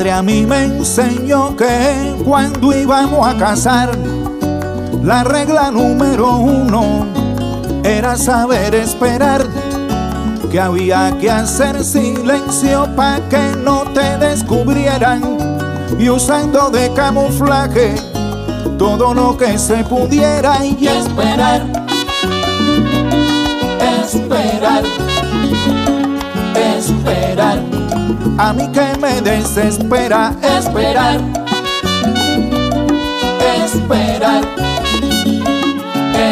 Padre a mí me enseñó que cuando íbamos a casar, la regla número uno era saber esperar, que había que hacer silencio para que no te descubrieran. Y usando de camuflaje todo lo que se pudiera y esperar, esperar, esperar a mí que me desespera esperar, esperar,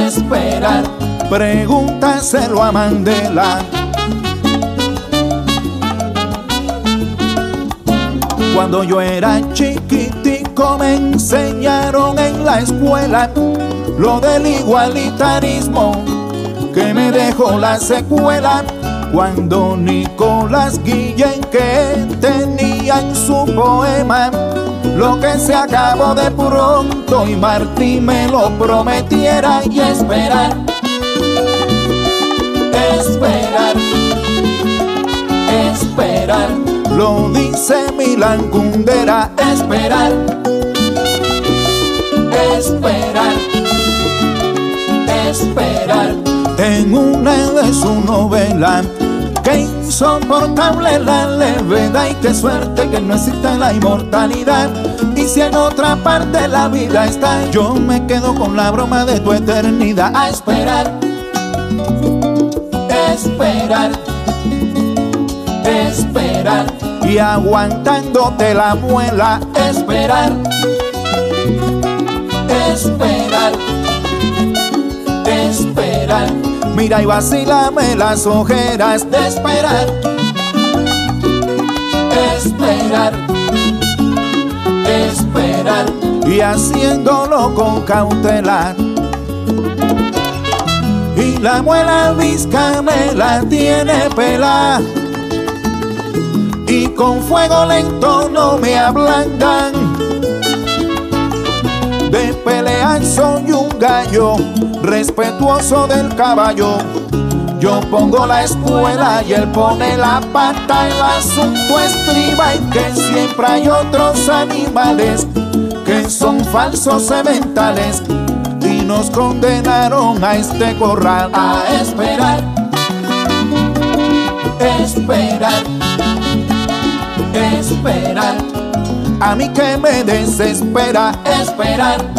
esperar. Pregúntaselo a Mandela. Cuando yo era chiquitico me enseñaron en la escuela lo del igualitarismo que me dejó la secuela cuando Nicolás Guillén que tenía en su poema lo que se acabó de pronto y Martí me lo prometiera y esperar, esperar, esperar, lo dice Milan Kundera, esperar, esperar, esperar en una de su novela. Qué insoportable la levedad y qué suerte que no existe la inmortalidad. Y si en otra parte la vida está, yo me quedo con la broma de tu eternidad. A esperar, esperar, esperar. Y aguantándote la muela, esperar, esperar, esperar Mira y vacílame las ojeras de esperar. Esperar. Esperar. Y haciéndolo con cautela. Y la muela visca me la tiene pela. Y con fuego lento no me ablandan. De pelear soy un gallo respetuoso del caballo. Yo pongo la espuela y él pone la pata, el asunto estriba y que siempre hay otros animales que son falsos sementales y nos condenaron a este corral a esperar, esperar, esperar. A mí que me desespera esperar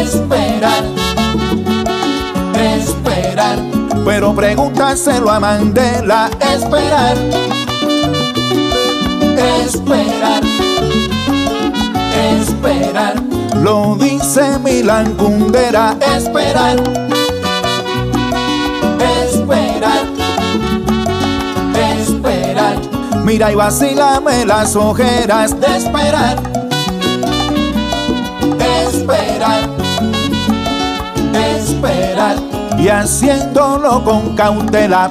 esperar, esperar. Pero pregúntaselo a Mandela, esperar, esperar, esperar. Lo dice Milan Kundera, esperar, esperar, Mira y vacílame las ojeras. De esperar, esperar. Esperar. Y haciéndolo con cautela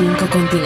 cinco continentes.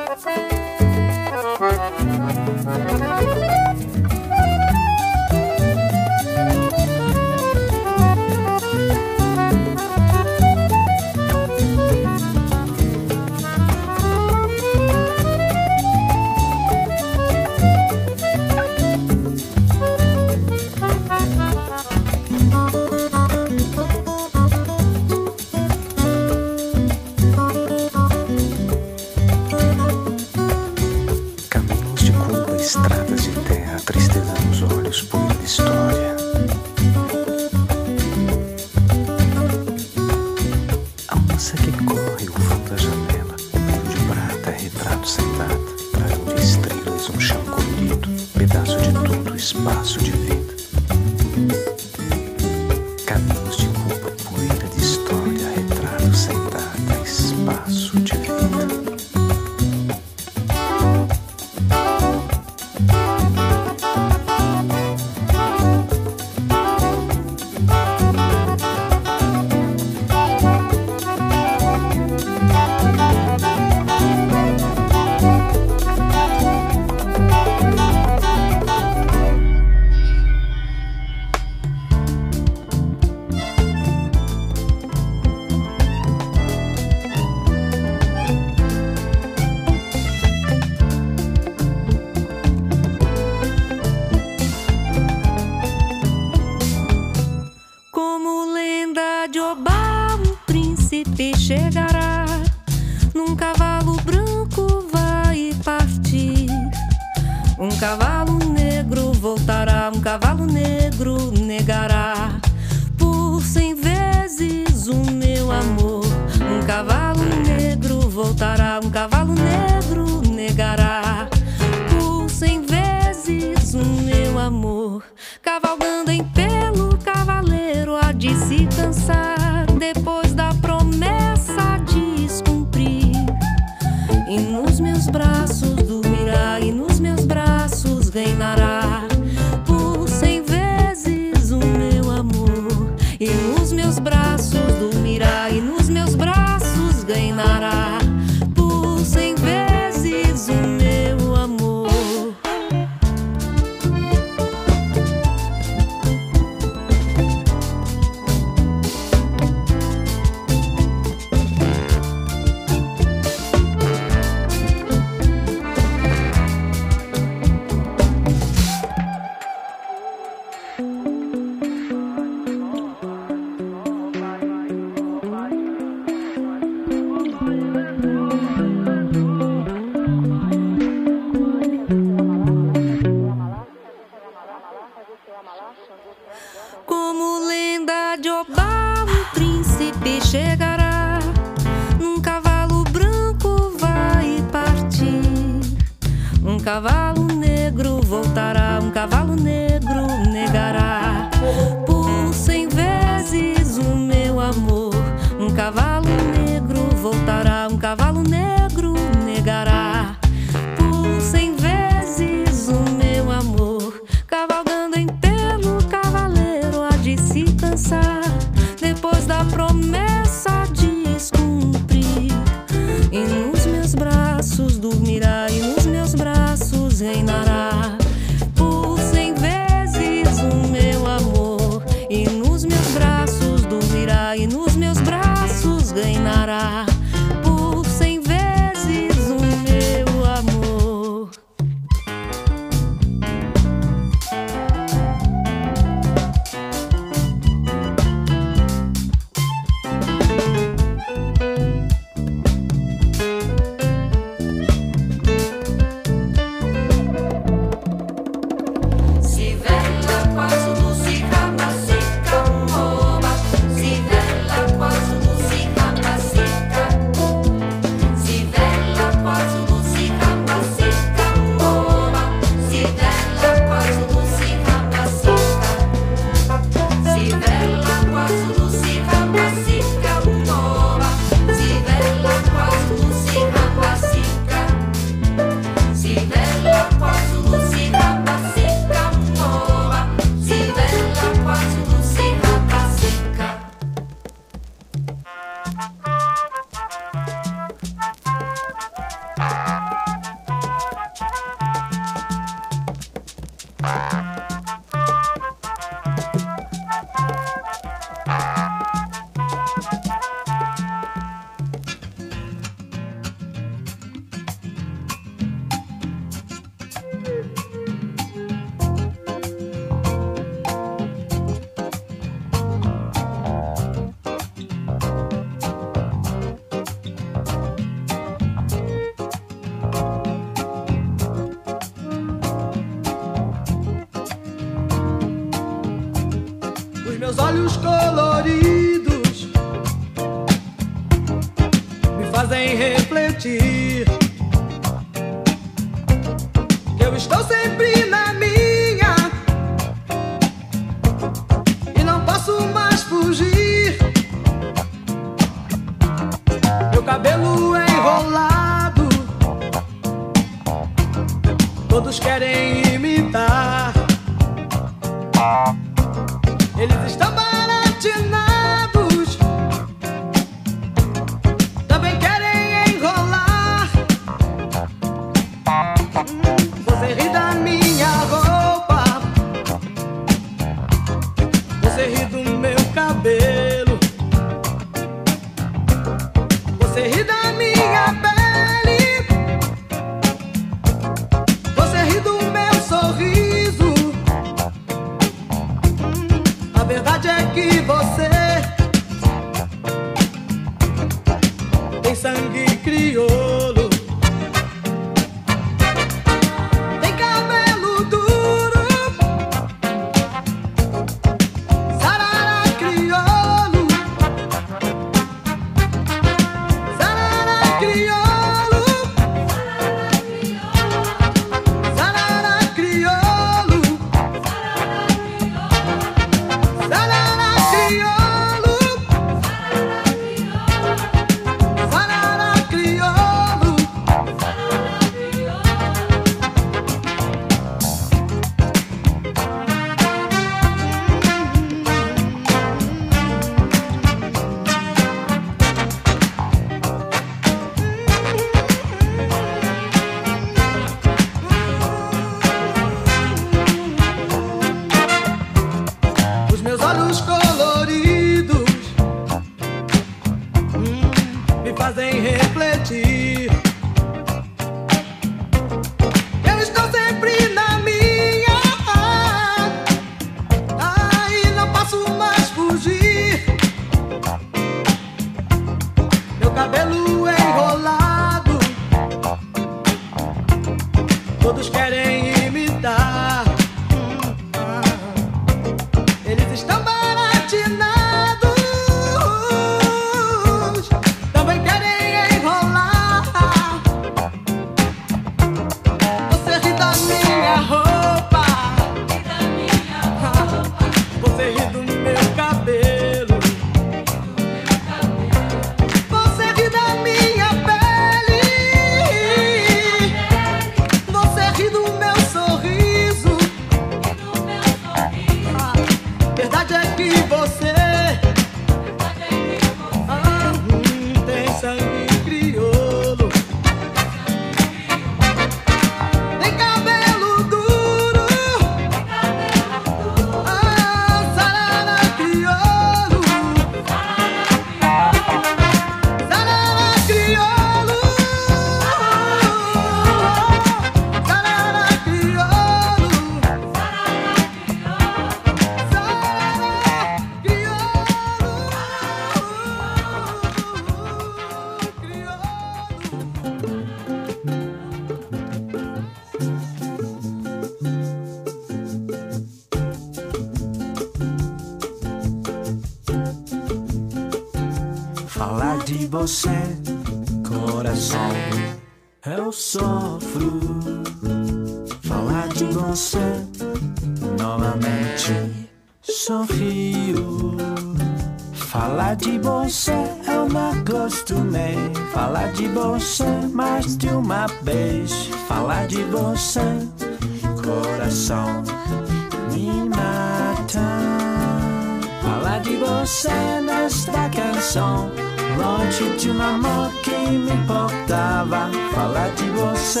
Você nesta canção. Longe de um amor que me importava. Falar de você,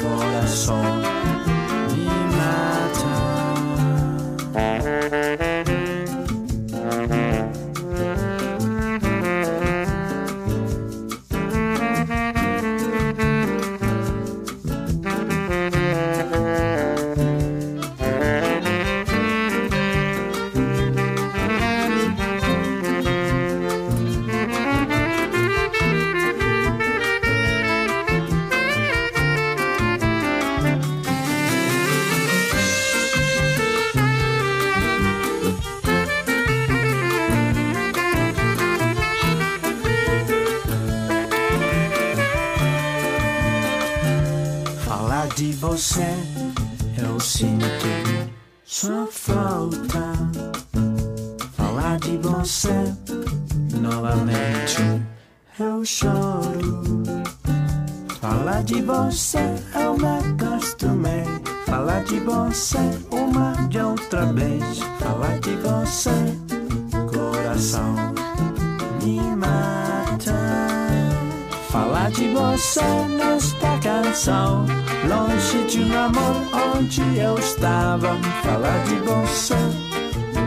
coração, você, eu sinto sua falta. Falar de você, novamente, eu choro. Falar de você, eu me acostumei. Falar de você, uma de outra vez. Falar de você, coração, me mata. Falar de você nesta canção, longe de um amor onde eu estava. Falar de você,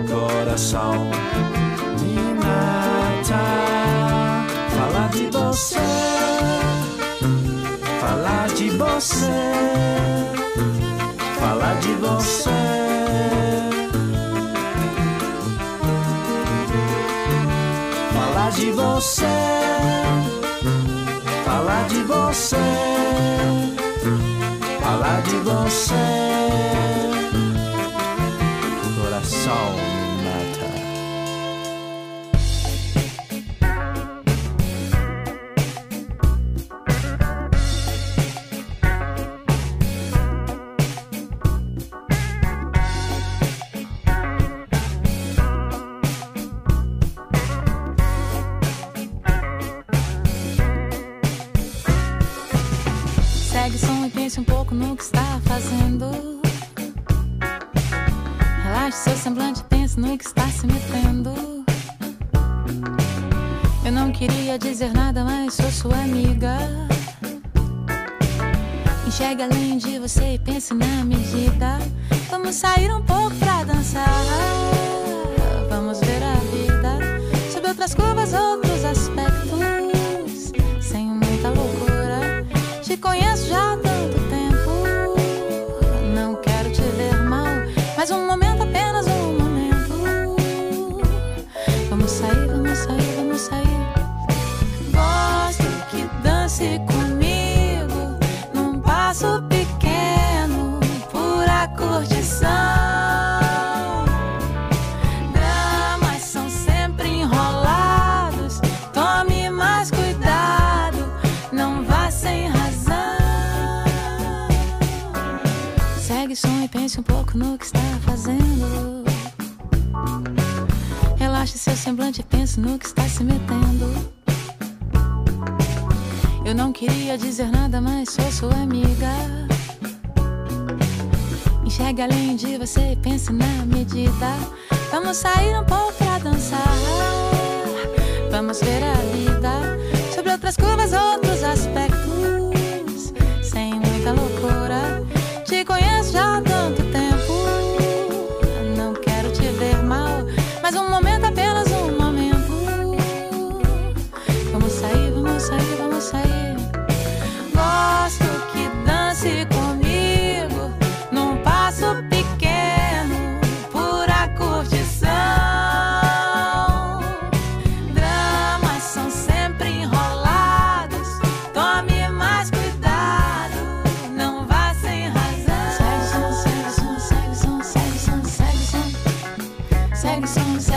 coração, me mata. Falar de você, falar de você, falar de você. Falar de você falar de você, falar de você. Coração queria dizer nada, mas sou sua amiga. Enxergue além de você e pense na medida. Vamos sair um pouco pra dançar. Vamos ver a vida sob outras curvas, outros aspectos. Sem muita loucura. Te conheço já no que está fazendo. Relaxe seu semblante pense no que está se metendo. Eu não queria dizer nada, mas sou sua amiga. Enxergue além de você e pense na medida. Vamos sair um pouco pra dançar. Vamos ver a vida sobre outras curvas, outros Sing songs.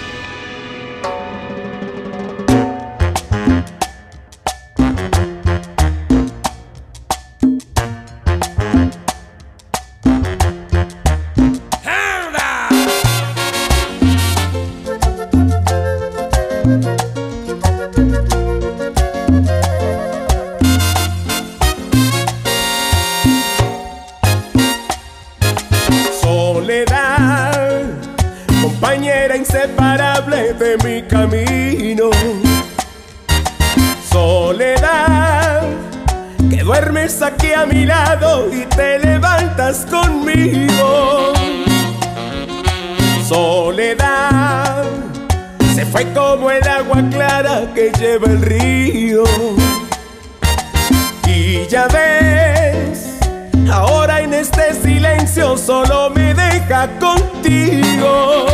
solo me deja contigo.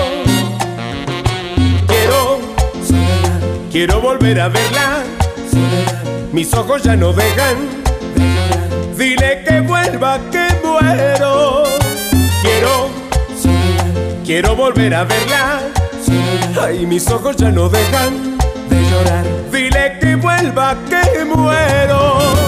Quiero, quiero volver a verla. Mis ojos ya no dejan. De Dile que vuelva, que muero. Quiero, quiero volver a verla. Ay, mis ojos ya no dejan de llorar. Dile que vuelva, que muero.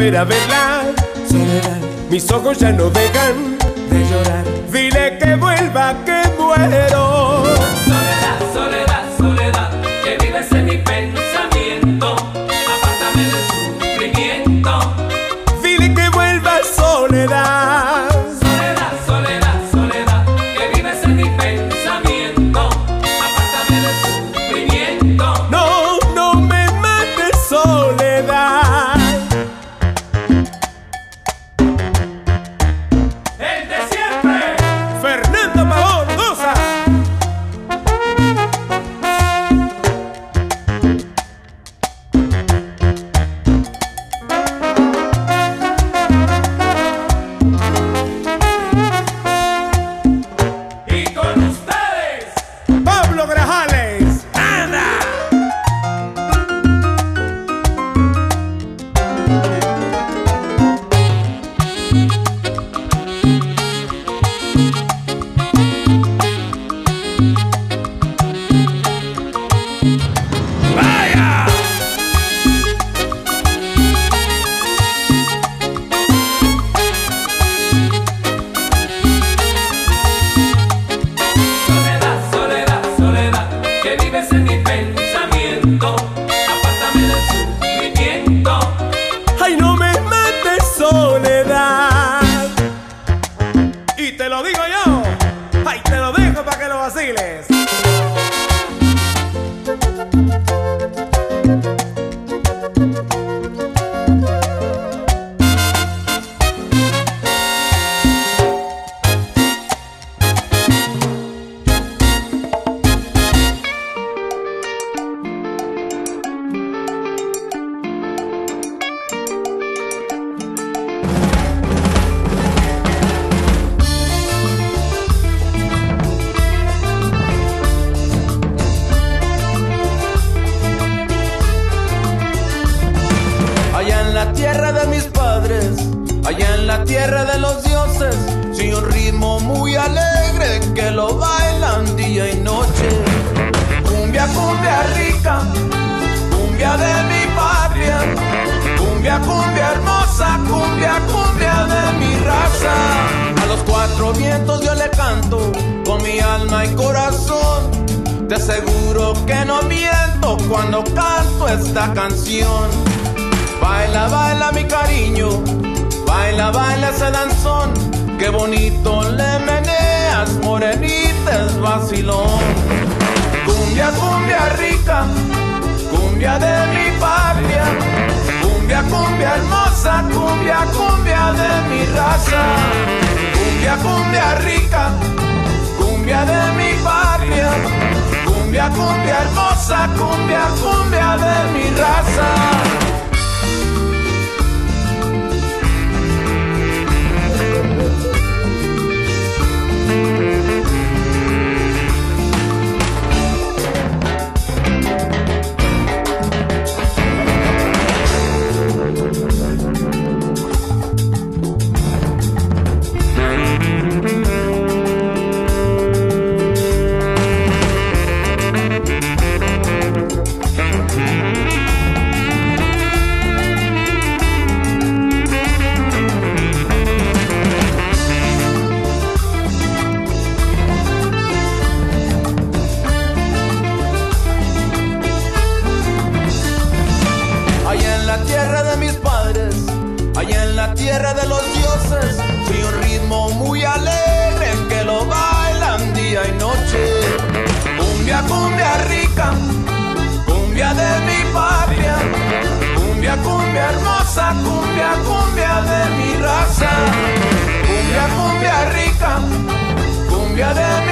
volver a mis ojos ya no dejan de llorar. Dile que vuelva, que muero. cumbia rica, cumbia de mi patria, cumbia, cumbia hermosa, cumbia, cumbia de mi raza. A los cuatro vientos yo le canto con mi alma y corazón. Te aseguro que no miento cuando canto esta canción. Baila, baila mi cariño, baila, baila ese danzón. Qué bonito le meneas, morenites vacilón. Cumbia, cumbia rica, cumbia de mi patria. Cumbia, cumbia hermosa, cumbia, cumbia de mi raza. Cumbia, cumbia rica, cumbia de mi patria. Cumbia, cumbia hermosa, cumbia, cumbia de mi raza. Hermosa, cumbia, cumbia de mi raza. Cumbia, cumbia rica, cumbia de mi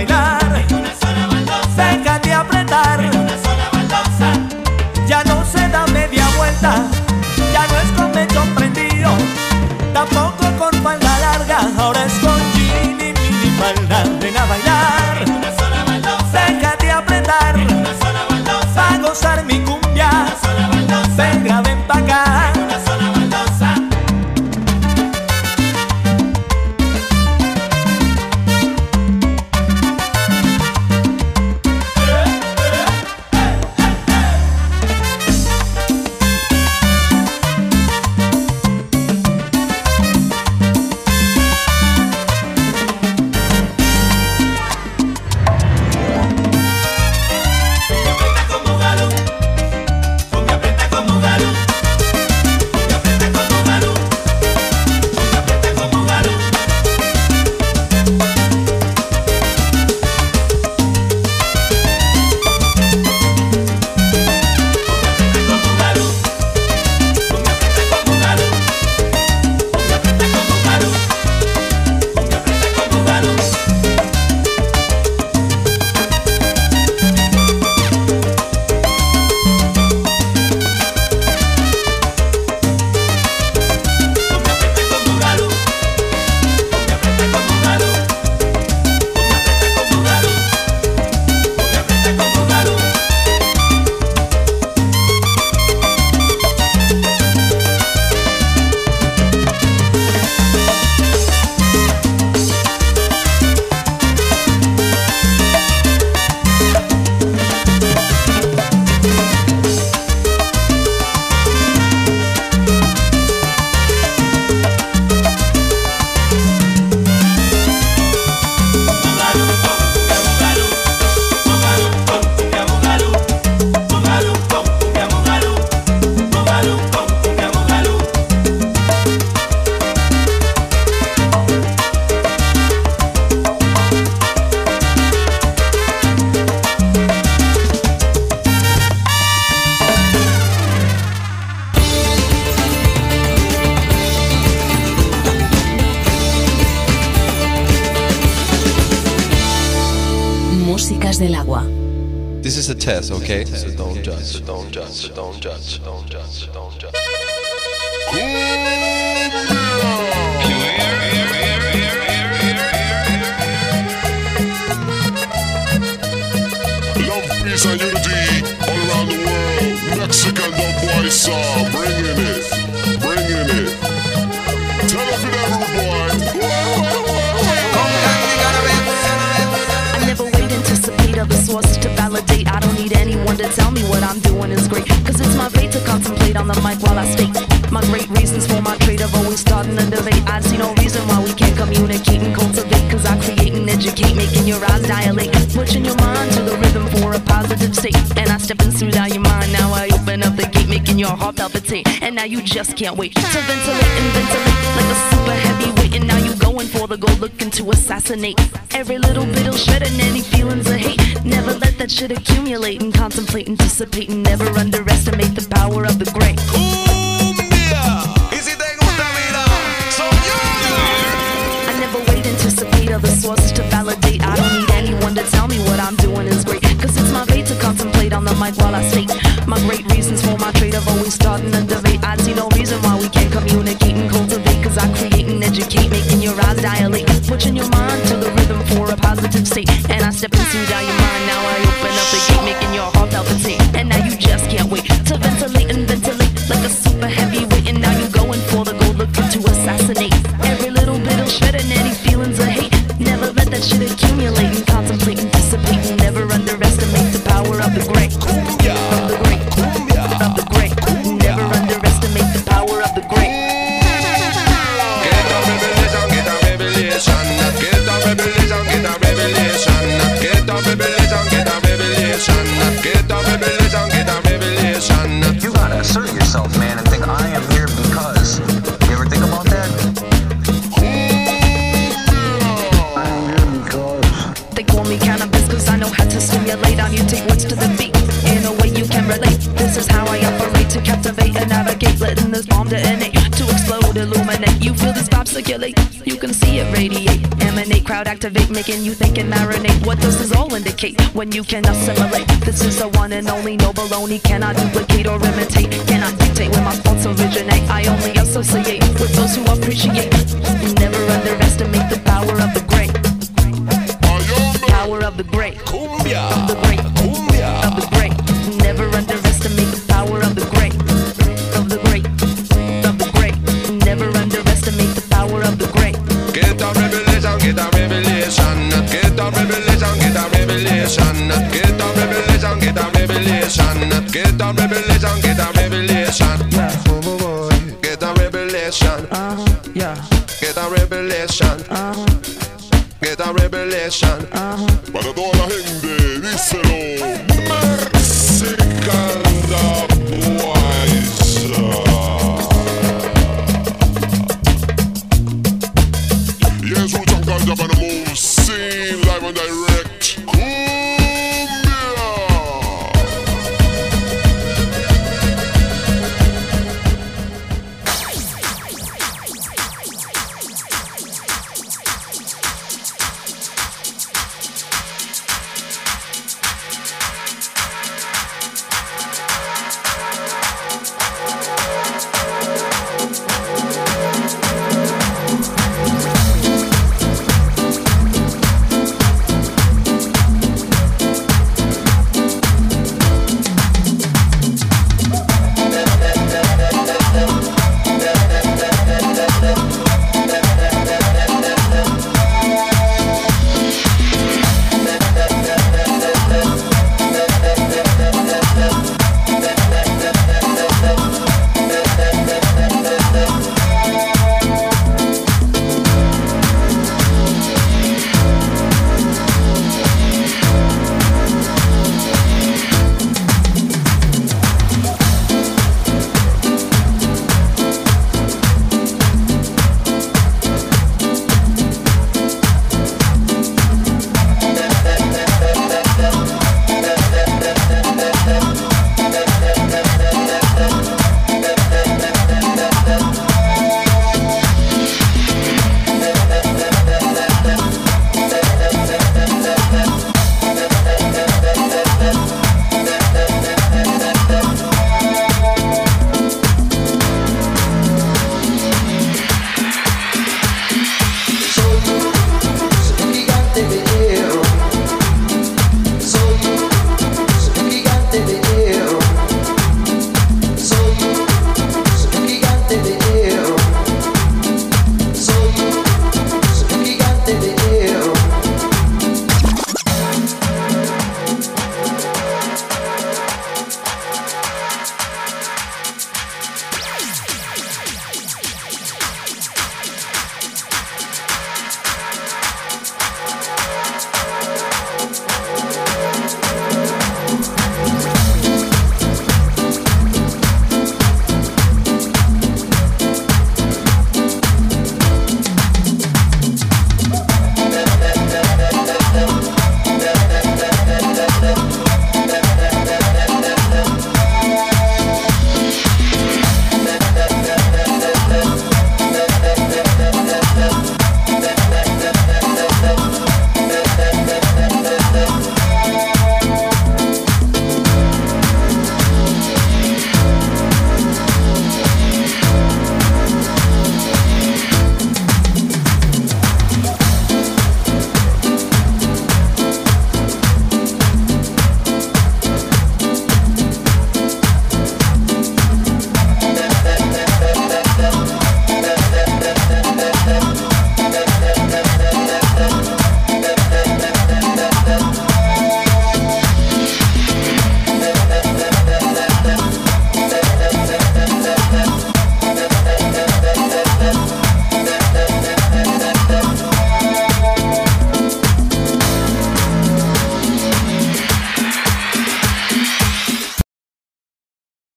Ven a bailar. Déjate apretar. Ya no se da media vuelta. Ya no es con pecho prendido. Tampoco con falda larga, ahora es con jean y mini falda. Ven a bailar, okay. So the mic while I state my great reasons for my trade of always starting a debate. I see no reason why we can't communicate and cultivate. Cause I create and educate, making your eyes dilate. Pushing your mind to the rhythm for a positive state. And I step in soothe out your mind. Now I open up the gate, making your heart palpitate. And now you just can't wait to ventilate and ventilate like a super heavyweight. And now you going for the goal, plan to assassinate every little bit of shred and any feelings of hate. Never let that shit accumulate and contemplate and dissipate and never underestimate the power of the great. I never wait, anticipate other sources to validate. I don't need anyone to tell me what I'm doing is great. Cause it's my fate to contemplate on the mic while I speak. my great reasons for my trade have always started a debate. Touching your mind to the rhythm for a positive state. And I step into diamond. suffocate when you can assimilate. This is the one and only, no baloney. Cannot duplicate or imitate. Cannot dictate where my thoughts originate. I only associate with those who appreciate. Never underestimate. revelation. Uh-huh. Get a revelation. Uh-huh. Para toda la gente, díselo. Mexicana.